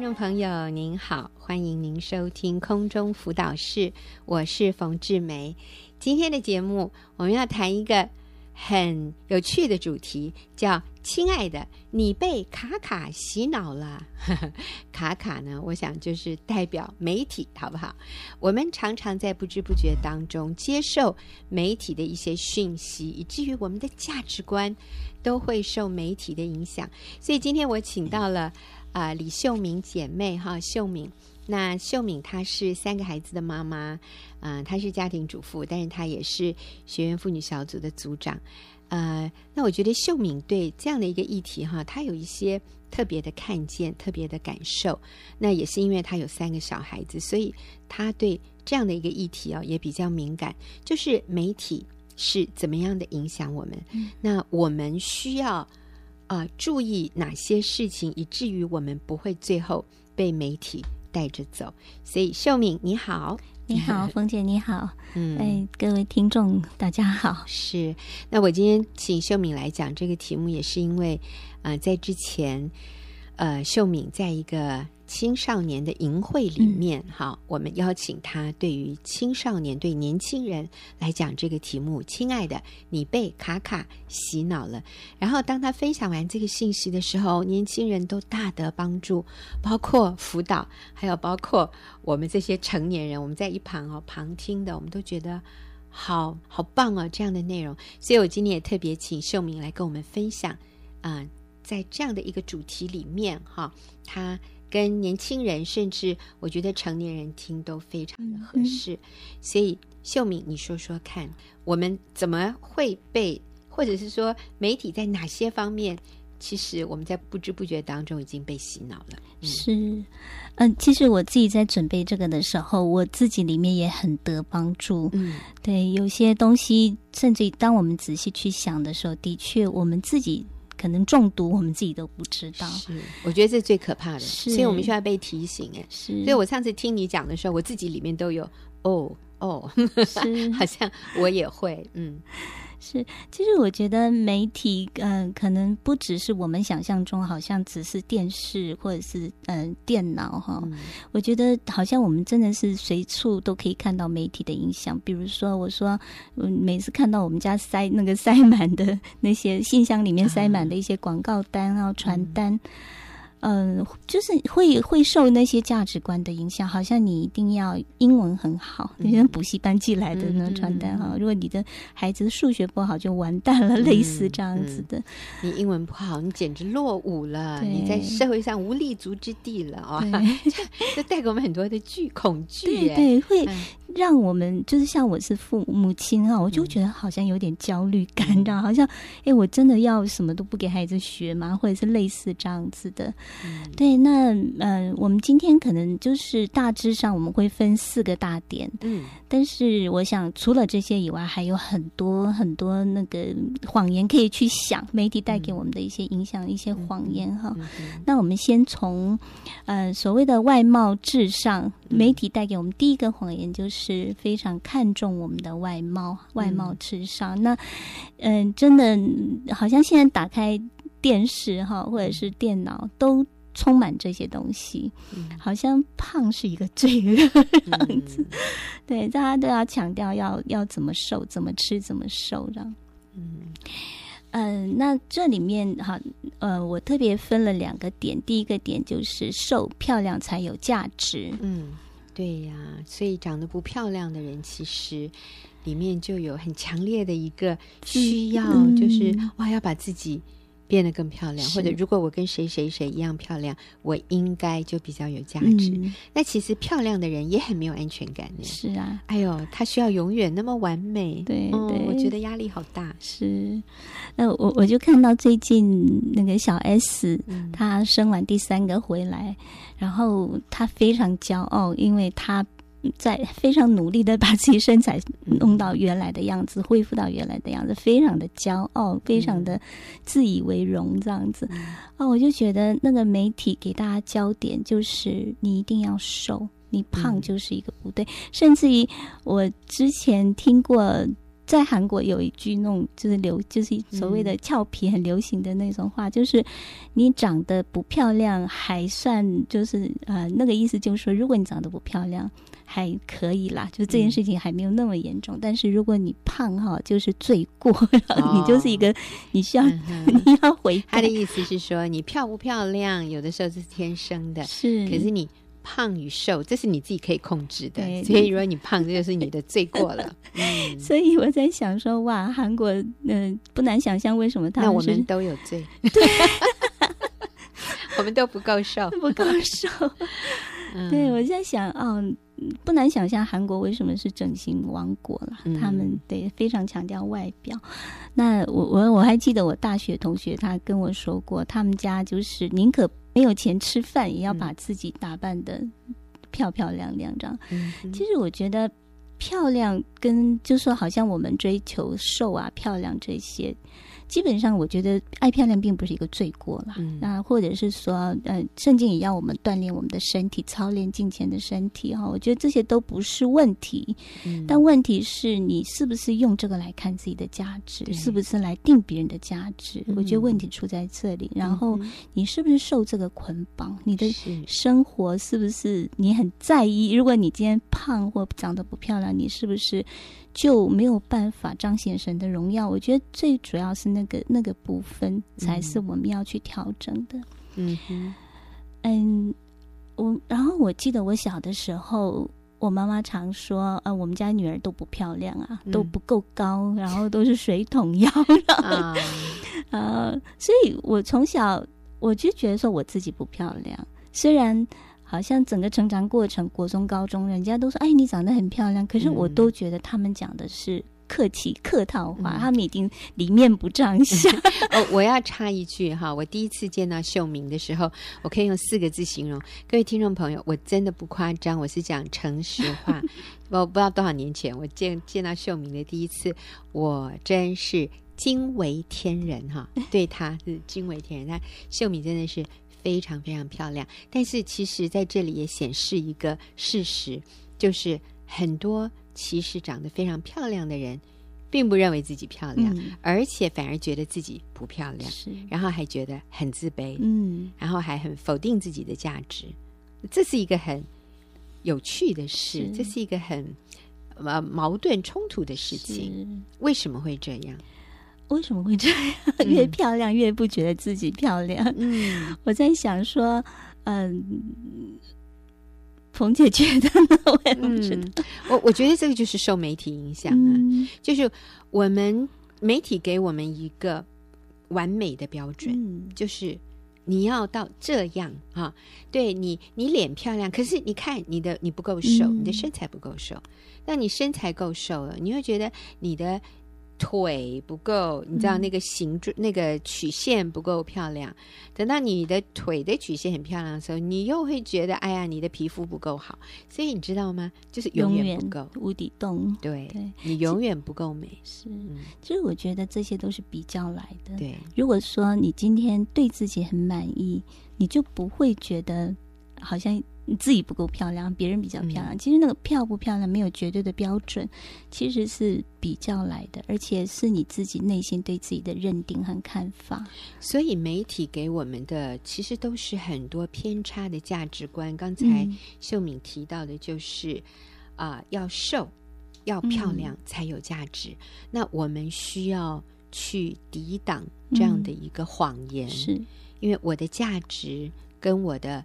听众朋友您好，欢迎您收听空中辅导室，我是冯志梅。今天的节目我们要谈一个很有趣的主题，叫“亲爱的，你被卡卡洗脑了”。卡卡呢，我想就是代表媒体，好不好？我们常常在不知不觉当中接受媒体的一些讯息，以至于我们的价值观都会受媒体的影响。所以今天我请到了。啊、呃，李秀敏姐妹哈，秀敏，那秀敏她是三个孩子的妈妈，啊、呃，她是家庭主妇，但是她也是学员妇女小组的组长，呃，那我觉得秀敏对这样的一个议题哈，她有一些特别的看见，特别的感受，那也是因为她有三个小孩子，所以她对这样的一个议题哦也比较敏感，就是媒体是怎么样的影响我们，嗯、那我们需要。啊、呃，注意哪些事情，以至于我们不会最后被媒体带着走。所以，秀敏你好，你好，冯姐你好，嗯，哎，各位听众大家好。是，那我今天请秀敏来讲这个题目，也是因为，啊、呃，在之前，呃，秀敏在一个。青少年的营会里面，哈、嗯，我们邀请他对于青少年、对年轻人来讲这个题目。亲爱的，你被卡卡洗脑了。然后，当他分享完这个信息的时候，年轻人都大得帮助，包括辅导，还有包括我们这些成年人，我们在一旁哦旁听的，我们都觉得好好棒哦，这样的内容。所以我今天也特别请秀敏来跟我们分享啊、呃，在这样的一个主题里面，哈，他。跟年轻人，甚至我觉得成年人听都非常的合适。所以秀敏，你说说看，我们怎么会被，或者是说媒体在哪些方面，其实我们在不知不觉当中已经被洗脑了？嗯是，嗯，其实我自己在准备这个的时候，我自己里面也很得帮助。嗯，对，有些东西，甚至当我们仔细去想的时候，的确我们自己。可能中毒，我们自己都不知道。是，我觉得这是最可怕的，所以我们需要被提醒。哎，是。所以我上次听你讲的时候，我自己里面都有哦哦，是，好像我也会，嗯。是，其实我觉得媒体，嗯、呃，可能不只是我们想象中，好像只是电视或者是嗯、呃、电脑哈。嗯、我觉得好像我们真的是随处都可以看到媒体的影响。比如说，我说，嗯，每次看到我们家塞那个塞满的那些信箱里面塞满的一些广告单啊、传单。嗯嗯，就是会会受那些价值观的影响，好像你一定要英文很好，那些补习班寄来的那传单哈。如果你的孩子数学不好，就完蛋了，类似这样子的。你英文不好，你简直落伍了，你在社会上无立足之地了啊！就带给我们很多的惧恐惧，对对，会让我们就是像我是父母亲啊，我就觉得好像有点焦虑感，这样好像哎，我真的要什么都不给孩子学吗？或者是类似这样子的。嗯、对，那呃，我们今天可能就是大致上我们会分四个大点，嗯，但是我想除了这些以外，还有很多很多那个谎言可以去想，媒体带给我们的一些影响，嗯、一些谎言哈。嗯嗯、那我们先从呃所谓的外貌至上，媒体带给我们第一个谎言就是非常看重我们的外貌，外貌至上。嗯、那嗯、呃，真的好像现在打开。电视哈，或者是电脑都充满这些东西，嗯、好像胖是一个罪恶样子。嗯、对，大家都要强调要要怎么瘦，怎么吃，怎么瘦这样。嗯嗯、呃，那这里面哈，呃，我特别分了两个点。第一个点就是瘦漂亮才有价值。嗯，对呀，所以长得不漂亮的人，其实里面就有很强烈的一个需要，嗯、就是哇，要把自己。变得更漂亮，或者如果我跟谁谁谁一样漂亮，我应该就比较有价值。嗯、那其实漂亮的人也很没有安全感呢。是啊，哎呦，他需要永远那么完美，对我觉得压力好大。是，那我我就看到最近那个小 S，她生完第三个回来，嗯、然后她非常骄傲，因为她。在 非常努力的把自己身材弄到原来的样子，恢复到原来的样子，非常的骄傲，非常的自以为荣这样子。哦，我就觉得那个媒体给大家焦点就是你一定要瘦，你胖就是一个不对。甚至于我之前听过在韩国有一句那种就是流，就是所谓的俏皮很流行的那种话，嗯、就是你长得不漂亮还算就是呃那个意思，就是说如果你长得不漂亮还可以啦，就这件事情还没有那么严重。嗯、但是如果你胖哈，就是罪过，哦、你就是一个你需要、嗯、你要回。他的意思是说，你漂不漂亮有的时候是天生的，是，可是你。胖与瘦，这是你自己可以控制的。所以如果你胖，这就是你的罪过了。嗯、所以我在想说，哇，韩国，嗯、呃，不难想象为什么他们那我们都有罪。对，我们都不够瘦，不够瘦。嗯、对，我在想，哦，不难想象韩国为什么是整形王国了。嗯、他们对非常强调外表。那我我我还记得我大学同学他跟我说过，他们家就是宁可。没有钱吃饭，也要把自己打扮得漂漂亮亮。这样，嗯、其实我觉得漂亮跟就说好像我们追求瘦啊、漂亮这些。基本上，我觉得爱漂亮并不是一个罪过啦。嗯、那或者是说，呃，圣经也要我们锻炼我们的身体，操练金钱的身体哈。我觉得这些都不是问题。嗯、但问题是你是不是用这个来看自己的价值，是不是来定别人的价值？嗯、我觉得问题出在这里。然后你是不是受这个捆绑？你的生活是不是你很在意？如果你今天胖或长得不漂亮，你是不是？就没有办法彰显神的荣耀。我觉得最主要是那个那个部分才是我们要去调整的。嗯哼，嗯，我然后我记得我小的时候，我妈妈常说，呃，我们家女儿都不漂亮啊，都不够高，然后都是水桶腰。啊，呃，所以我从小我就觉得说我自己不漂亮，虽然。好像整个成长过程，国中、高中，人家都说：“哎，你长得很漂亮。”可是我都觉得他们讲的是客气、客套话，嗯、他们已经里面不这样想。哦，我要插一句哈，我第一次见到秀明的时候，我可以用四个字形容各位听众朋友，我真的不夸张，我是讲诚实话。我不知道多少年前，我见见到秀明的第一次，我真是惊为天人哈，对他是惊为天人。他秀敏真的是。非常非常漂亮，但是其实在这里也显示一个事实，就是很多其实长得非常漂亮的人，并不认为自己漂亮，嗯、而且反而觉得自己不漂亮，然后还觉得很自卑，嗯，然后还很否定自己的价值，这是一个很有趣的事，是。这是一个很呃矛盾冲突的事情，为什么会这样？为什么会这样？越漂亮越不觉得自己漂亮。嗯，我在想说，嗯，冯姐觉得呢？我也不知道。嗯，我我觉得这个就是受媒体影响啊，嗯，就是我们媒体给我们一个完美的标准，嗯，就是你要到这样啊，对你，你脸漂亮，可是你看你的你不够瘦，嗯，你的身材不够瘦。那你身材够瘦了，你会觉得你的。腿不够，你知道那个形状、嗯、那个曲线不够漂亮。等到你的腿的曲线很漂亮的时候，你又会觉得，哎呀，你的皮肤不够好。所以你知道吗？就是永远不够，无底洞。对，对你永远不够美。是，其实我觉得这些都是比较来的。对，如果说你今天对自己很满意，你就不会觉得好像。你自己不够漂亮，别人比较漂亮。嗯、其实那个漂不漂亮没有绝对的标准，其实是比较来的，而且是你自己内心对自己的认定和看法。所以媒体给我们的其实都是很多偏差的价值观。刚才秀敏提到的就是啊、嗯呃，要瘦、要漂亮才有价值。嗯、那我们需要去抵挡这样的一个谎言，嗯、是因为我的价值跟我的。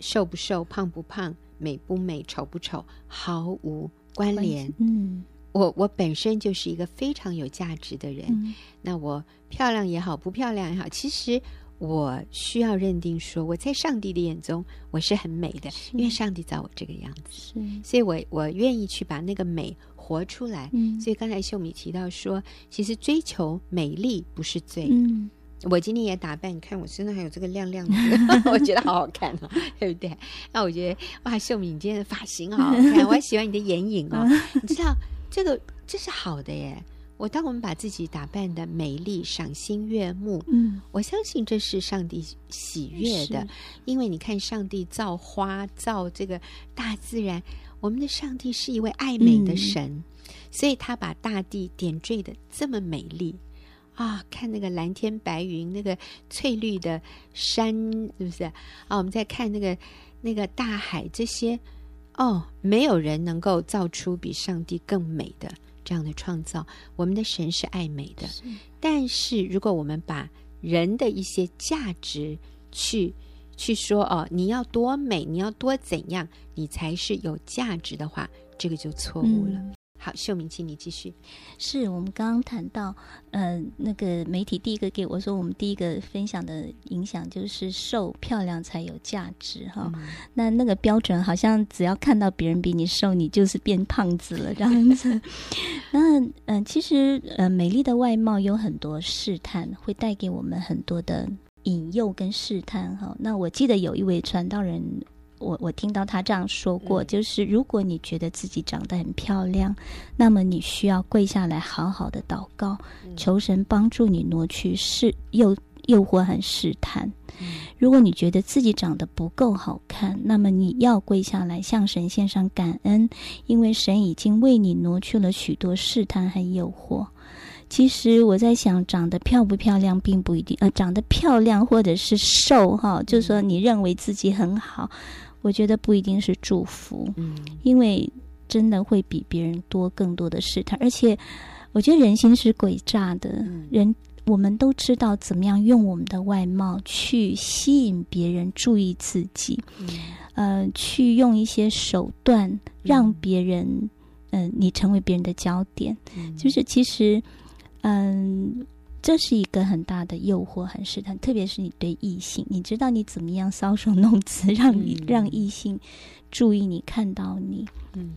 瘦不瘦、胖不胖、美不美、丑不丑，毫无关联。嗯，我我本身就是一个非常有价值的人。嗯、那我漂亮也好，不漂亮也好，其实我需要认定说，我在上帝的眼中我是很美的，因为上帝造我这个样子。是，所以我我愿意去把那个美活出来。嗯，所以刚才秀米提到说，其实追求美丽不是罪。嗯。我今天也打扮，你看我身上还有这个亮亮的，我觉得好好看哦，对不对？那我觉得哇，秀敏今天的发型好好看，我还喜欢你的眼影哦。你知道这个这是好的耶。我当我们把自己打扮的美丽、赏心悦目，嗯，我相信这是上帝喜悦的，因为你看上帝造花、造这个大自然。我们的上帝是一位爱美的神，嗯、所以他把大地点缀的这么美丽啊！看那个蓝天白云，那个翠绿的山，是不是啊？我们再看那个那个大海，这些哦，没有人能够造出比上帝更美的这样的创造。我们的神是爱美的，是但是如果我们把人的一些价值去去说哦，你要多美，你要多怎样，你才是有价值的话，这个就错误了。嗯、好，秀敏，请你继续。是我们刚刚谈到，呃，那个媒体第一个给我说，我们第一个分享的影响就是瘦漂亮才有价值哈。嗯、那那个标准好像只要看到别人比你瘦，你就是变胖子了这样子。那嗯、呃，其实呃，美丽的外貌有很多试探，会带给我们很多的。引诱跟试探哈，那我记得有一位传道人，我我听到他这样说过，嗯、就是如果你觉得自己长得很漂亮，那么你需要跪下来好好的祷告，嗯、求神帮助你挪去试诱诱惑和试探。嗯、如果你觉得自己长得不够好看，那么你要跪下来向神献上感恩，因为神已经为你挪去了许多试探和诱惑。其实我在想，长得漂不漂亮并不一定，呃，长得漂亮或者是瘦哈，就是说你认为自己很好，我觉得不一定是祝福，嗯，因为真的会比别人多更多的试探，而且我觉得人心是诡诈的，嗯、人我们都知道怎么样用我们的外貌去吸引别人注意自己，嗯、呃，去用一些手段让别人，嗯、呃，你成为别人的焦点，嗯、就是其实。嗯，这是一个很大的诱惑，很试探，特别是你对异性，你知道你怎么样搔首弄姿，让你、嗯、让异性注意你，看到你，嗯，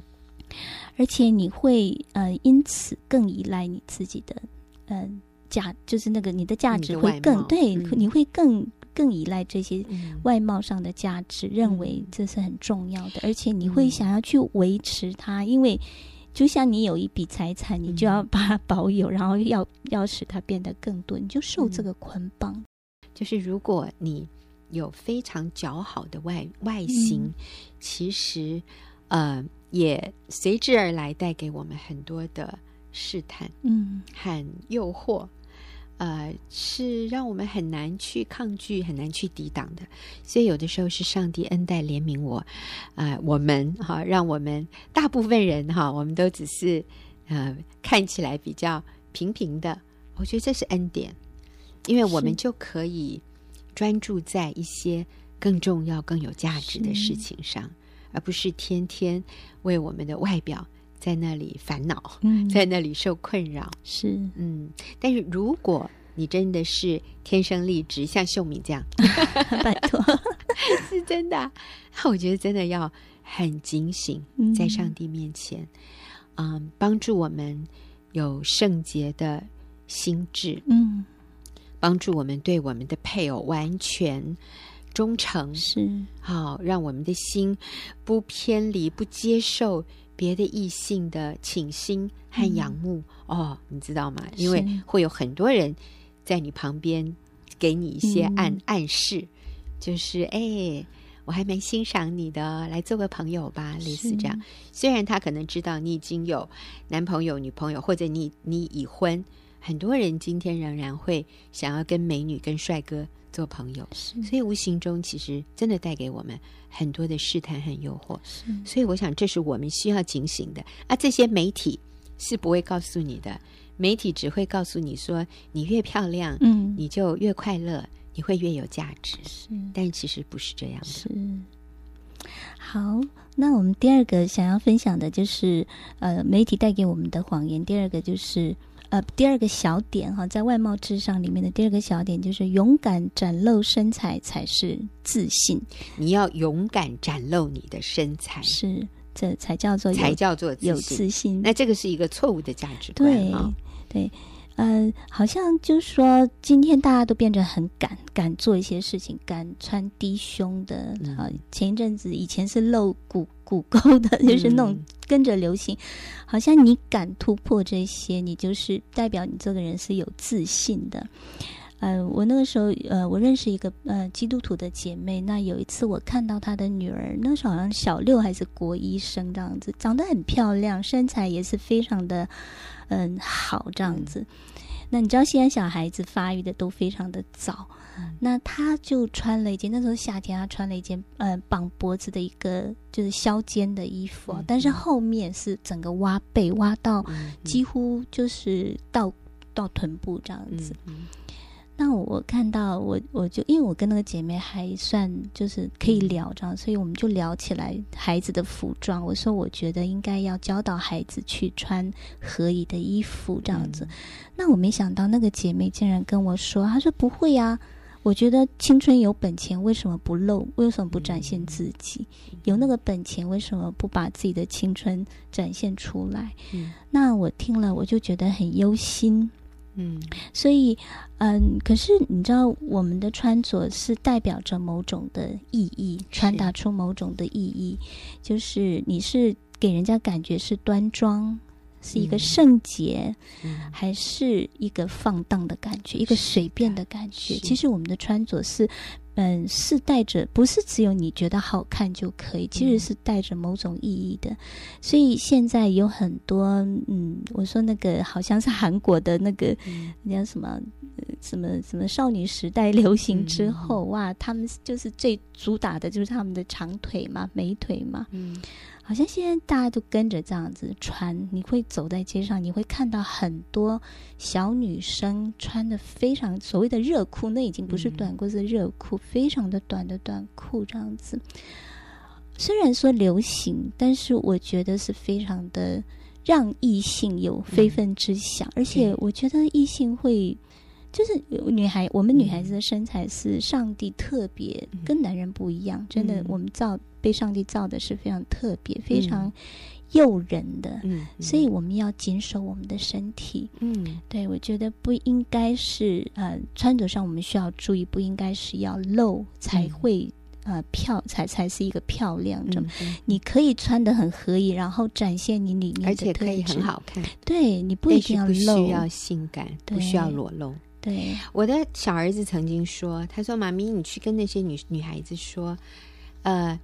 而且你会呃因此更依赖你自己的呃价，就是那个你的价值会更对，嗯、你会更更依赖这些外貌上的价值，嗯、认为这是很重要的，而且你会想要去维持它，因为。就像你有一笔财产，你就要把它保有，嗯、然后要要使它变得更多，你就受这个捆绑。就是如果你有非常姣好的外外形，嗯、其实呃也随之而来带给我们很多的试探，嗯，和诱惑。呃，是让我们很难去抗拒、很难去抵挡的。所以有的时候是上帝恩待怜悯我，啊、呃，我们哈，让我们大部分人哈，我们都只是呃看起来比较平平的。我觉得这是恩典，因为我们就可以专注在一些更重要、更有价值的事情上，而不是天天为我们的外表。在那里烦恼，嗯、在那里受困扰，是。嗯。但是如果你真的是天生丽质，像秀敏这样，拜托，是真的、啊。那我觉得真的要很警醒，在上帝面前，嗯，嗯，帮助我们有圣洁的心智，嗯，帮助我们对我们的配偶完全忠诚，是好，让我们的心不偏离，不接受。别的异性的倾心和仰慕、嗯、哦，你知道吗？因为会有很多人在你旁边给你一些暗、嗯、暗示，就是哎，我还蛮欣赏你的，来做个朋友吧，类似这样。虽然他可能知道你已经有男朋友、女朋友，或者你你已婚，很多人今天仍然会想要跟美女、跟帅哥做朋友，所以无形中其实真的带给我们很多的试探和诱惑。所以我想这是我们需要警醒的。啊，这些媒体是不会告诉你的，媒体只会告诉你说，你越漂亮，嗯，你就越快乐，你会越有价值。是，但其实不是这样的。是。好，那我们第二个想要分享的就是，呃，媒体带给我们的谎言。第二个就是。呃，第二个小点哈，在外貌至上里面的第二个小点就是勇敢展露身材才是自信。你要勇敢展露你的身材，是这才叫做才叫做有自信。那这个是一个错误的价值观。对、哦、对，呃，好像就是说，今天大家都变得很敢，敢做一些事情，敢穿低胸的啊。嗯、前一阵子以前是露骨骨沟的，就是那种。跟着流行，好像你敢突破这些，你就是代表你这个人是有自信的。呃，我那个时候呃，我认识一个呃基督徒的姐妹。那有一次我看到她的女儿，那时候好像小六还是国一生这样子，长得很漂亮，身材也是非常的嗯、呃、好这样子。嗯、那你知道现在小孩子发育的都非常的早，嗯、那她就穿了一件那时候夏天，她穿了一件呃绑脖子的一个就是削肩的衣服，嗯、但是后面是整个挖背挖到几乎就是到到臀部这样子。那我看到我我就因为我跟那个姐妹还算就是可以聊这样，所以我们就聊起来孩子的服装。我说我觉得应该要教导孩子去穿合宜的衣服这样子。嗯、那我没想到那个姐妹竟然跟我说，她说不会呀、啊，我觉得青春有本钱，为什么不露？为什么不展现自己？有那个本钱，为什么不把自己的青春展现出来？嗯、那我听了我就觉得很忧心。嗯，所以，嗯，可是你知道，我们的穿着是代表着某种的意义，传达出某种的意义，就是你是给人家感觉是端庄，是一个圣洁，嗯、还是一个放荡的感觉，嗯、一个随便的感觉？其实我们的穿着是。嗯，是带着，不是只有你觉得好看就可以，其实是带着某种意义的。嗯、所以现在有很多，嗯，我说那个好像是韩国的那个，那叫、嗯、什么，什么什么少女时代流行之后，嗯、哇，他们就是最主打的就是他们的长腿嘛，美腿嘛，嗯。好像现在大家都跟着这样子穿，你会走在街上，你会看到很多小女生穿的非常所谓的热裤，那已经不是短裤，是热裤，非常的短的短裤这样子。虽然说流行，但是我觉得是非常的让异性有非分之想，而且我觉得异性会。就是女孩，我们女孩子的身材是上帝特别跟男人不一样，嗯、真的，我们造被上帝造的是非常特别、嗯、非常诱人的，嗯，所以我们要谨守我们的身体，嗯，对，我觉得不应该是呃穿着上我们需要注意，不应该是要露才会、嗯、呃漂才才是一个漂亮，这么、嗯、你可以穿的很合宜，然后展现你里面的，而且可以很好看，对，你不一定要露，不需要性感，不需要裸露。对，我的小儿子曾经说：“他说，妈咪，你去跟那些女女孩子说，呃，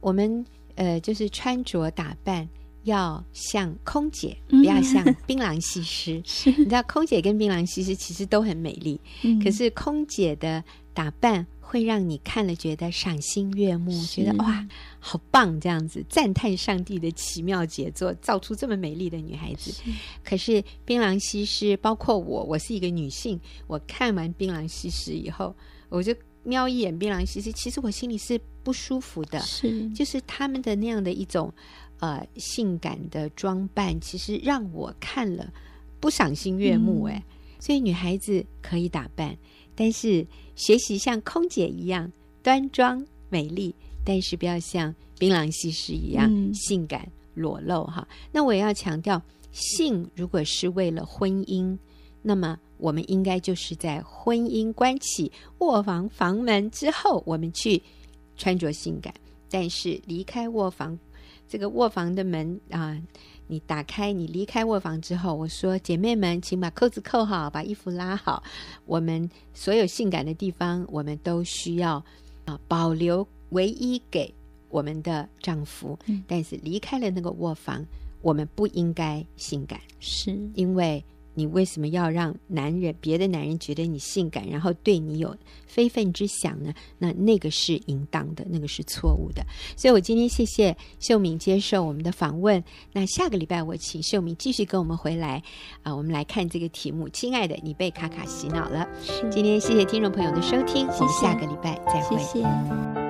我们呃，就是穿着打扮要像空姐，不要像槟榔西施。是你知道，空姐跟槟榔西施其实都很美丽，嗯、可是空姐的打扮。”会让你看了觉得赏心悦目，觉得哇，好棒！这样子赞叹上帝的奇妙杰作，造出这么美丽的女孩子。是可是槟榔西施，包括我，我是一个女性，我看完槟榔西施以后，我就瞄一眼槟榔西施，其实我心里是不舒服的。是，就是他们的那样的一种呃性感的装扮，其实让我看了不赏心悦目。哎、嗯，所以女孩子可以打扮。但是学习像空姐一样端庄美丽，但是不要像槟榔西施一样性感裸露哈。嗯、那我也要强调，性如果是为了婚姻，那么我们应该就是在婚姻关起卧房房门之后，我们去穿着性感。但是离开卧房，这个卧房的门啊。你打开，你离开卧房之后，我说：“姐妹们，请把扣子扣好，把衣服拉好。我们所有性感的地方，我们都需要啊保留唯一给我们的丈夫。嗯、但是离开了那个卧房，我们不应该性感，是因为。”你为什么要让男人、别的男人觉得你性感，然后对你有非分之想呢？那那个是淫荡的，那个是错误的。所以我今天谢谢秀敏接受我们的访问。那下个礼拜我请秀敏继续跟我们回来啊、呃，我们来看这个题目。亲爱的，你被卡卡洗脑了。今天谢谢听众朋友的收听，谢谢我们下个礼拜再会。谢谢。